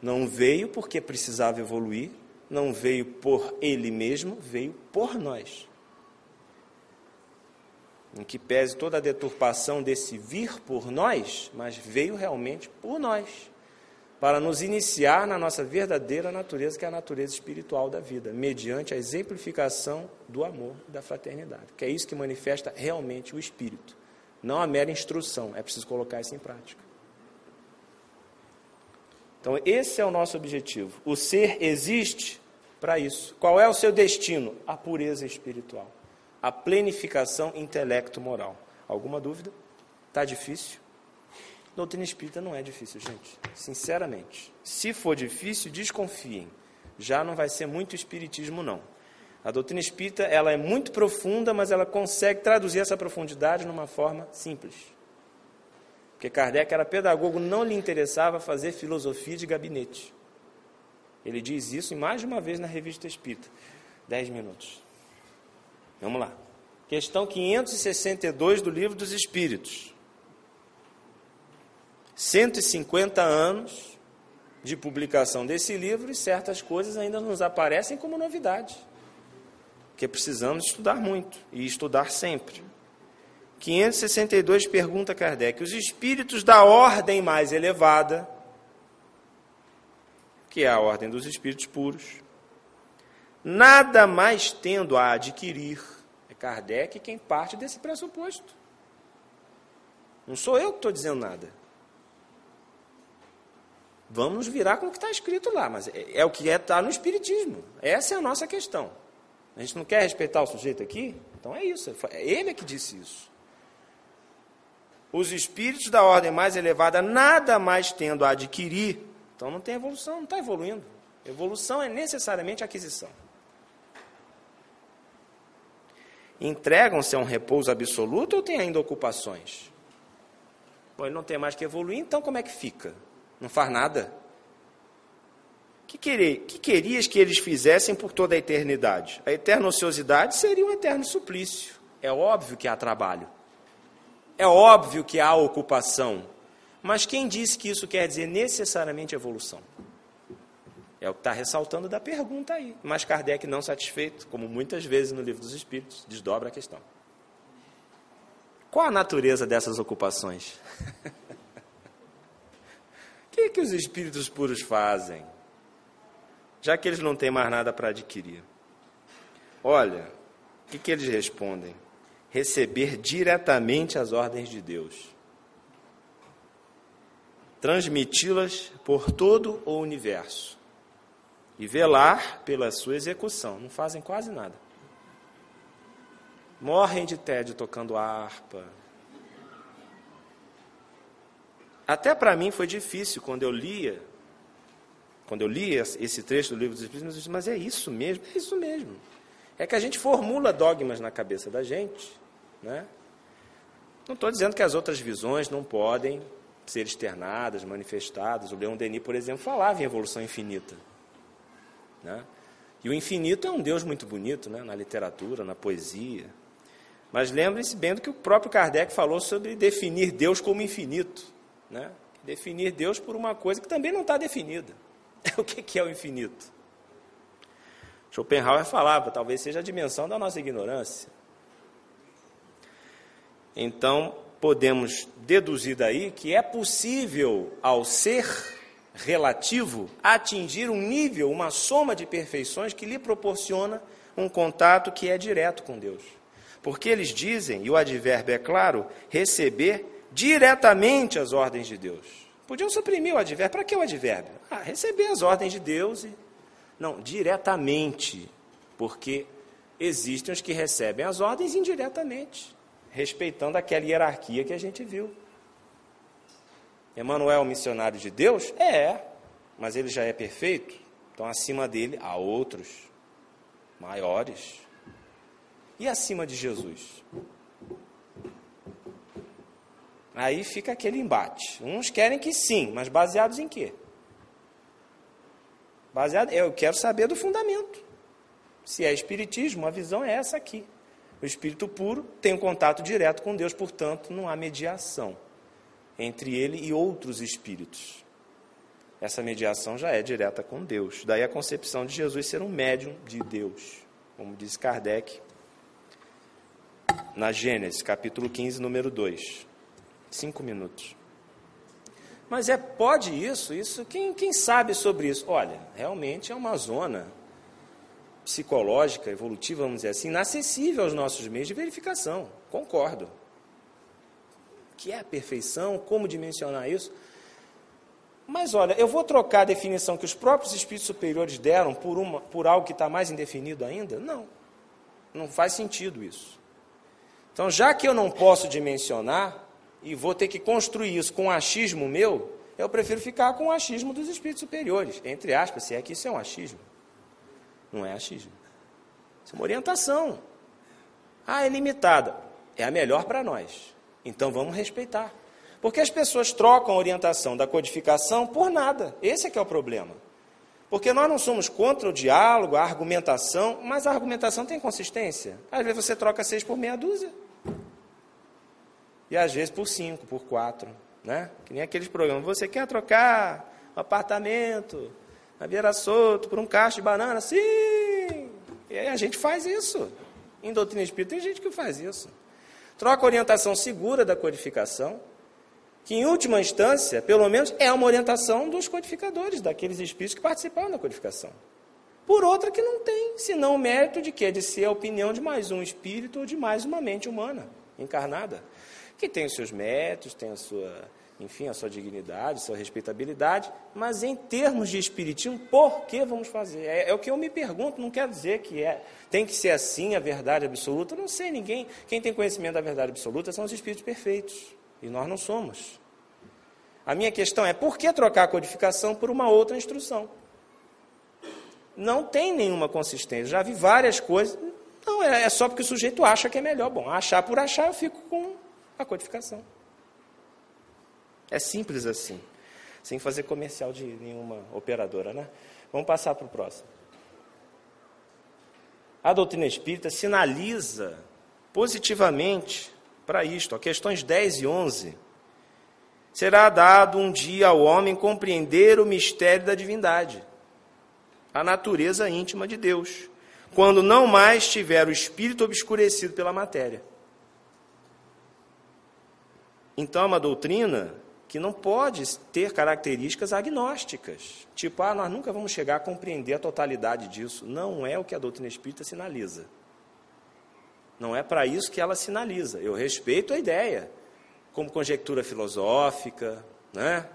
Não veio porque precisava evoluir, não veio por ele mesmo, veio por nós. Em que pese toda a deturpação desse vir por nós, mas veio realmente por nós, para nos iniciar na nossa verdadeira natureza, que é a natureza espiritual da vida, mediante a exemplificação do amor e da fraternidade, que é isso que manifesta realmente o espírito, não a mera instrução, é preciso colocar isso em prática. Então, esse é o nosso objetivo. O ser existe para isso. Qual é o seu destino? A pureza espiritual, a plenificação intelecto-moral. Alguma dúvida? Está difícil? Doutrina espírita não é difícil, gente. Sinceramente. Se for difícil, desconfiem. Já não vai ser muito espiritismo, não. A doutrina espírita ela é muito profunda, mas ela consegue traduzir essa profundidade numa forma simples. Porque Kardec era pedagogo, não lhe interessava fazer filosofia de gabinete. Ele diz isso mais de uma vez na revista Espírita. Dez minutos. Vamos lá. Questão 562 do Livro dos Espíritos. 150 anos de publicação desse livro e certas coisas ainda nos aparecem como novidade. Porque precisamos estudar muito e estudar sempre. 562 pergunta Kardec: os espíritos da ordem mais elevada, que é a ordem dos espíritos puros, nada mais tendo a adquirir, é Kardec quem parte desse pressuposto. Não sou eu que estou dizendo nada. Vamos virar com o que está escrito lá, mas é, é o que está é, no Espiritismo. Essa é a nossa questão. A gente não quer respeitar o sujeito aqui? Então é isso. É ele que disse isso os espíritos da ordem mais elevada nada mais tendo a adquirir, então não tem evolução, não está evoluindo. Evolução é necessariamente aquisição. Entregam-se a um repouso absoluto ou tem ainda ocupações? Bom, ele não tem mais que evoluir, então como é que fica? Não faz nada? que, querer, que querias que eles fizessem por toda a eternidade? A eterna ociosidade seria um eterno suplício. É óbvio que há trabalho. É óbvio que há ocupação, mas quem disse que isso quer dizer necessariamente evolução? É o que está ressaltando da pergunta aí. Mas Kardec, não satisfeito, como muitas vezes no Livro dos Espíritos, desdobra a questão. Qual a natureza dessas ocupações? O [laughs] que, que os espíritos puros fazem? Já que eles não têm mais nada para adquirir. Olha, o que, que eles respondem? Receber diretamente as ordens de Deus, transmiti-las por todo o universo e velar pela sua execução. Não fazem quase nada. Morrem de tédio tocando harpa. Até para mim foi difícil quando eu lia, quando eu lia esse trecho do livro dos Espíritos, mas é isso mesmo, é isso mesmo. É que a gente formula dogmas na cabeça da gente. Né? Não estou dizendo que as outras visões não podem ser externadas, manifestadas. O Leon Denis, por exemplo, falava em evolução infinita. Né? E o infinito é um Deus muito bonito né? na literatura, na poesia. Mas lembre-se bem do que o próprio Kardec falou sobre definir Deus como infinito. Né? Definir Deus por uma coisa que também não está definida. [laughs] O que é o infinito? Schopenhauer falava, talvez seja a dimensão da nossa ignorância. Então, podemos deduzir daí que é possível, ao ser relativo, atingir um nível, uma soma de perfeições que lhe proporciona um contato que é direto com Deus. Porque eles dizem, e o advérbio é claro, receber diretamente as ordens de Deus. Podiam suprimir o advérbio. Para que o advérbio? Ah, receber as ordens de Deus e não, diretamente, porque existem os que recebem as ordens indiretamente, respeitando aquela hierarquia que a gente viu. Emanuel, missionário de Deus? É, mas ele já é perfeito, então acima dele há outros maiores. E acima de Jesus? Aí fica aquele embate. Uns querem que sim, mas baseados em quê? Baseado, eu quero saber do fundamento. Se é espiritismo, a visão é essa aqui. O espírito puro tem um contato direto com Deus, portanto, não há mediação entre ele e outros espíritos. Essa mediação já é direta com Deus. Daí a concepção de Jesus ser um médium de Deus, como diz Kardec na Gênesis, capítulo 15, número 2. Cinco minutos. Mas é, pode isso? Isso, quem, quem sabe sobre isso? Olha, realmente é uma zona psicológica, evolutiva, vamos dizer assim, inacessível aos nossos meios de verificação. Concordo. Que é a perfeição, como dimensionar isso? Mas olha, eu vou trocar a definição que os próprios espíritos superiores deram por, uma, por algo que está mais indefinido ainda? Não. Não faz sentido isso. Então, já que eu não posso dimensionar, e vou ter que construir isso com um achismo meu, eu prefiro ficar com o achismo dos espíritos superiores, entre aspas, se é que isso é um achismo. Não é achismo. Isso é uma orientação. Ah, é limitada. É a melhor para nós. Então vamos respeitar. Porque as pessoas trocam a orientação da codificação por nada. Esse é que é o problema. Porque nós não somos contra o diálogo, a argumentação, mas a argumentação tem consistência. Às vezes você troca seis por meia dúzia. E às vezes por cinco, por quatro. Né? Que nem aqueles programas. Você quer trocar um apartamento na Vieira Solto por um cacho de banana? Sim! E aí a gente faz isso. Em doutrina espírita tem gente que faz isso. Troca orientação segura da codificação que em última instância, pelo menos, é uma orientação dos codificadores, daqueles espíritos que participaram da codificação. Por outra que não tem, senão o mérito de quê? De ser a opinião de mais um espírito ou de mais uma mente humana, encarnada, que tem os seus méritos, tem a sua, enfim, a sua dignidade, a sua respeitabilidade, mas em termos de espiritismo, por que vamos fazer? É, é o que eu me pergunto, não quer dizer que é, tem que ser assim a verdade absoluta, não sei ninguém, quem tem conhecimento da verdade absoluta são os espíritos perfeitos. E nós não somos. A minha questão é: por que trocar a codificação por uma outra instrução? Não tem nenhuma consistência. Já vi várias coisas. Não, é, é só porque o sujeito acha que é melhor. Bom, achar por achar, eu fico com a codificação. É simples assim. Sem fazer comercial de nenhuma operadora, né? Vamos passar para o próximo. A doutrina espírita sinaliza positivamente para isto. A questões 10 e 11. Será dado um dia ao homem compreender o mistério da divindade, a natureza íntima de Deus, quando não mais tiver o espírito obscurecido pela matéria. Então, é uma doutrina que não pode ter características agnósticas. Tipo, ah, nós nunca vamos chegar a compreender a totalidade disso. Não é o que a doutrina espírita sinaliza. Não é para isso que ela sinaliza. Eu respeito a ideia, como conjectura filosófica, né?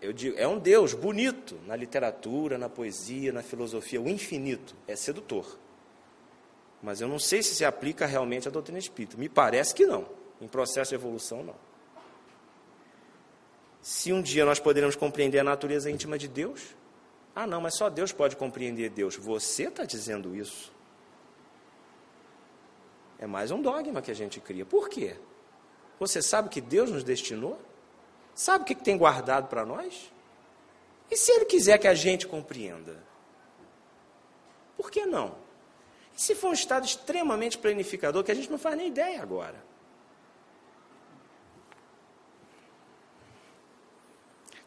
Eu digo, é um Deus bonito na literatura, na poesia, na filosofia, o infinito é sedutor. Mas eu não sei se se aplica realmente à doutrina espírita. Me parece que não. Em processo de evolução, não. Se um dia nós poderemos compreender a natureza íntima de Deus, ah, não, mas só Deus pode compreender Deus. Você está dizendo isso. É mais um dogma que a gente cria. Por quê? Você sabe que Deus nos destinou? Sabe o que tem guardado para nós? E se Ele quiser que a gente compreenda? Por que não? E se for um estado extremamente planificador que a gente não faz nem ideia agora?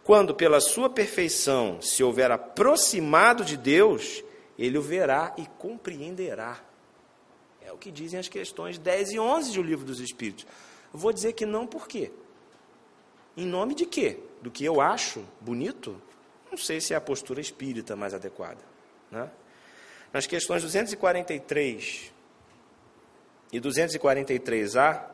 Quando, pela sua perfeição, se houver aproximado de Deus, ele o verá e compreenderá. É o que dizem as questões 10 e 11 do Livro dos Espíritos. Vou dizer que não por quê? Em nome de quê? Do que eu acho bonito? Não sei se é a postura espírita mais adequada. Né? Nas questões 243 e 243A,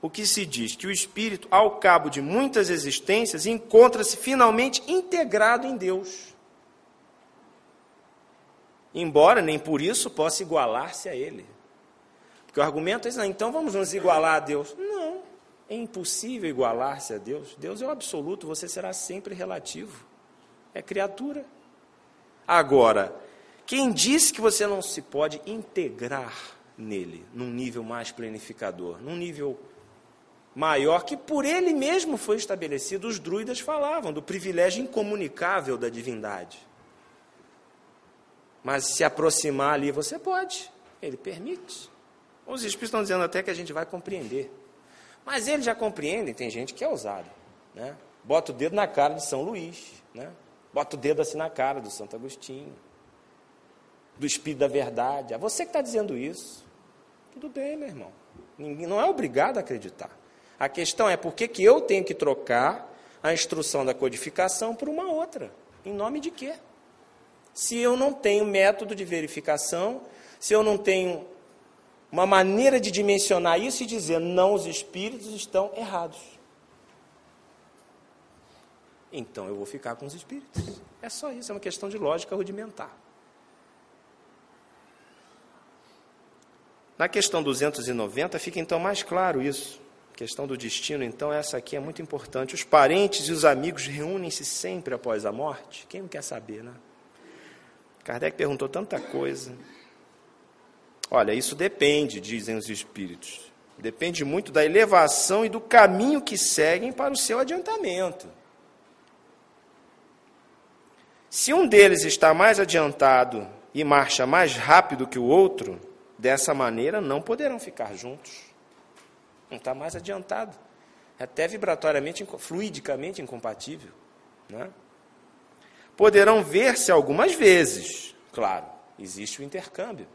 o que se diz que o espírito, ao cabo de muitas existências, encontra-se finalmente integrado em Deus. Embora nem por isso possa igualar-se a Ele. Porque o argumento é esse, então vamos nos igualar a Deus. Não, é impossível igualar-se a Deus. Deus é o absoluto, você será sempre relativo. É criatura. Agora, quem disse que você não se pode integrar nele, num nível mais planificador, num nível maior que por ele mesmo foi estabelecido? Os druidas falavam do privilégio incomunicável da divindade. Mas se aproximar ali você pode, ele permite. Os espíritos estão dizendo até que a gente vai compreender. Mas eles já compreendem, tem gente que é ousada. Né? Bota o dedo na cara de São Luís. Né? Bota o dedo assim na cara do Santo Agostinho. Do Espírito da Verdade. É você que está dizendo isso. Tudo bem, meu irmão. Ninguém, não é obrigado a acreditar. A questão é por que, que eu tenho que trocar a instrução da codificação por uma outra. Em nome de quê? Se eu não tenho método de verificação, se eu não tenho uma maneira de dimensionar isso e dizer: não, os espíritos estão errados. Então eu vou ficar com os espíritos. É só isso, é uma questão de lógica rudimentar. Na questão 290 fica então mais claro isso. Questão do destino, então, essa aqui é muito importante. Os parentes e os amigos reúnem-se sempre após a morte? Quem quer saber, né? Kardec perguntou tanta coisa. Olha, isso depende, dizem os espíritos. Depende muito da elevação e do caminho que seguem para o seu adiantamento. Se um deles está mais adiantado e marcha mais rápido que o outro, dessa maneira não poderão ficar juntos. Não está mais adiantado. É até vibratoriamente, fluidicamente incompatível. Né? Poderão ver-se algumas vezes, claro, existe o intercâmbio.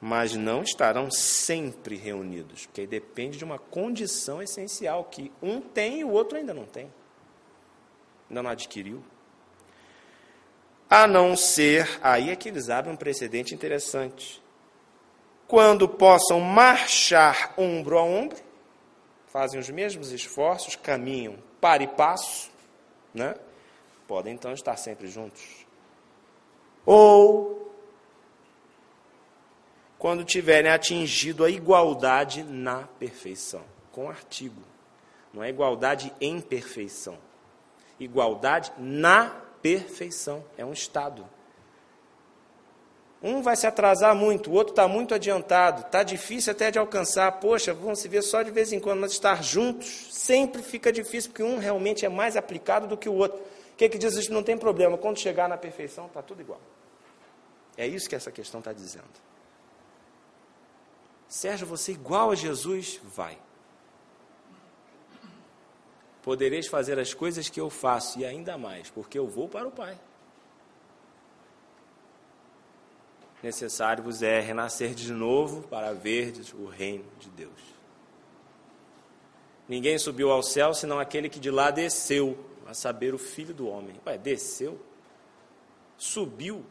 Mas não estarão sempre reunidos, porque aí depende de uma condição essencial que um tem e o outro ainda não tem. Ainda não adquiriu. A não ser, aí é que eles abrem um precedente interessante quando possam marchar ombro a ombro, fazem os mesmos esforços, caminham para e passo, né? podem então estar sempre juntos. Ou quando tiverem atingido a igualdade na perfeição, com artigo. Não é igualdade em perfeição. Igualdade na perfeição. É um estado. Um vai se atrasar muito, o outro está muito adiantado, está difícil até de alcançar. Poxa, vão se ver só de vez em quando, mas estar juntos sempre fica difícil, porque um realmente é mais aplicado do que o outro. O que, que diz isso? Não tem problema, quando chegar na perfeição, está tudo igual. É isso que essa questão está dizendo. Sérgio, você é igual a Jesus? Vai. Podereis fazer as coisas que eu faço e ainda mais, porque eu vou para o Pai. Necessário vos é renascer de novo para verdes o reino de Deus. Ninguém subiu ao céu senão aquele que de lá desceu, a saber, o Filho do Homem. Ué, desceu? Subiu?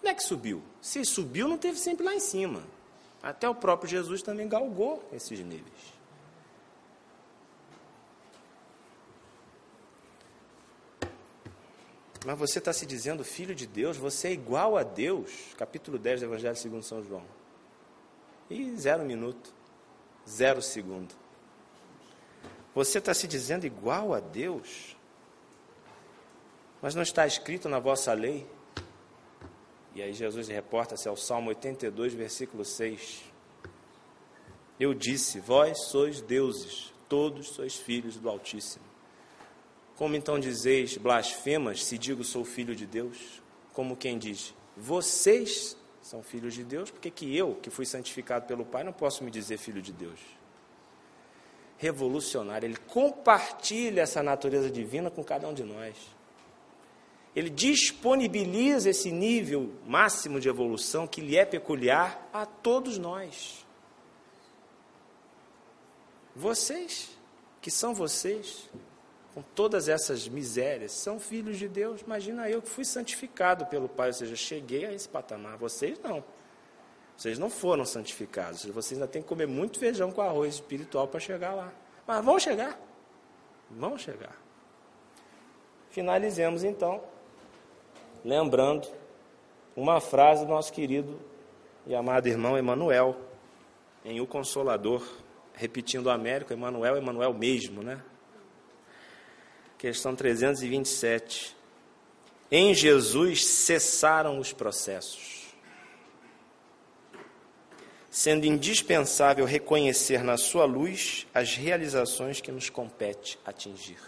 Como é que subiu? Se subiu, não teve sempre lá em cima. Até o próprio Jesus também galgou esses níveis. Mas você está se dizendo filho de Deus, você é igual a Deus. Capítulo 10 do Evangelho segundo São João. E zero minuto, zero segundo. Você está se dizendo igual a Deus? Mas não está escrito na vossa lei? E aí Jesus reporta-se ao Salmo 82, versículo 6. Eu disse: Vós sois deuses, todos sois filhos do Altíssimo. Como então dizeis blasfemas se digo sou filho de Deus? Como quem diz, vocês são filhos de Deus, porque que eu, que fui santificado pelo Pai, não posso me dizer filho de Deus? Revolucionário, ele compartilha essa natureza divina com cada um de nós. Ele disponibiliza esse nível máximo de evolução que lhe é peculiar a todos nós. Vocês, que são vocês, com todas essas misérias, são filhos de Deus. Imagina eu que fui santificado pelo Pai, ou seja, cheguei a esse patamar. Vocês não. Vocês não foram santificados. Vocês ainda têm que comer muito feijão com arroz espiritual para chegar lá. Mas vão chegar. Vão chegar. Finalizemos então, lembrando uma frase do nosso querido e amado irmão Emanuel, em O Consolador, repetindo o Américo, Emanuel, Emanuel mesmo, né? Questão 327. Em Jesus cessaram os processos, sendo indispensável reconhecer na sua luz as realizações que nos compete atingir.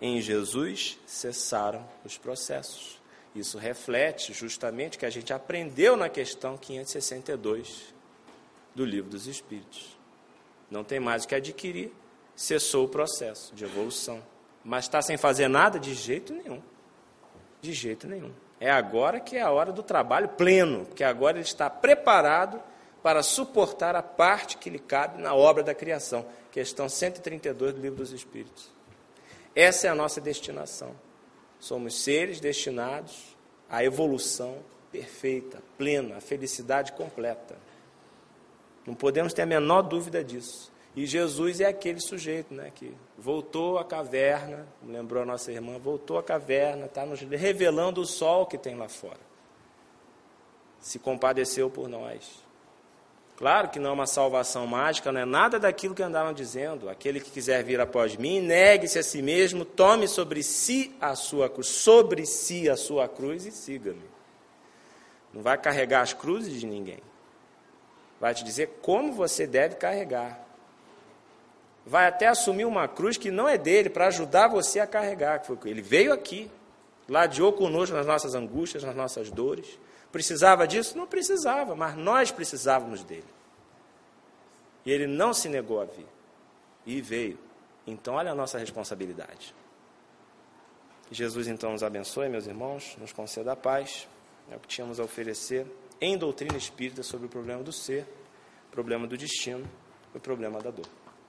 Em Jesus cessaram os processos. Isso reflete justamente o que a gente aprendeu na questão 562 do Livro dos Espíritos. Não tem mais o que adquirir, cessou o processo de evolução. Mas está sem fazer nada? De jeito nenhum. De jeito nenhum. É agora que é a hora do trabalho pleno, porque agora ele está preparado para suportar a parte que lhe cabe na obra da criação. Questão 132 do Livro dos Espíritos. Essa é a nossa destinação. Somos seres destinados à evolução perfeita, plena, à felicidade completa. Não podemos ter a menor dúvida disso. E Jesus é aquele sujeito né, que voltou à caverna, lembrou a nossa irmã, voltou à caverna, está nos revelando o sol que tem lá fora. Se compadeceu por nós. Claro que não é uma salvação mágica, não é nada daquilo que andaram dizendo. Aquele que quiser vir após mim, negue-se a si mesmo, tome sobre si a sua cruz, sobre si a sua cruz e siga-me. Não vai carregar as cruzes de ninguém. Vai te dizer como você deve carregar. Vai até assumir uma cruz que não é dele para ajudar você a carregar. Ele veio aqui, ladeou conosco nas nossas angústias, nas nossas dores Precisava disso? Não precisava, mas nós precisávamos dele. E ele não se negou a vir. E veio. Então, olha a nossa responsabilidade. Jesus, então, nos abençoe, meus irmãos, nos conceda a paz. É o que tínhamos a oferecer em doutrina espírita sobre o problema do ser, problema do destino e o problema da dor.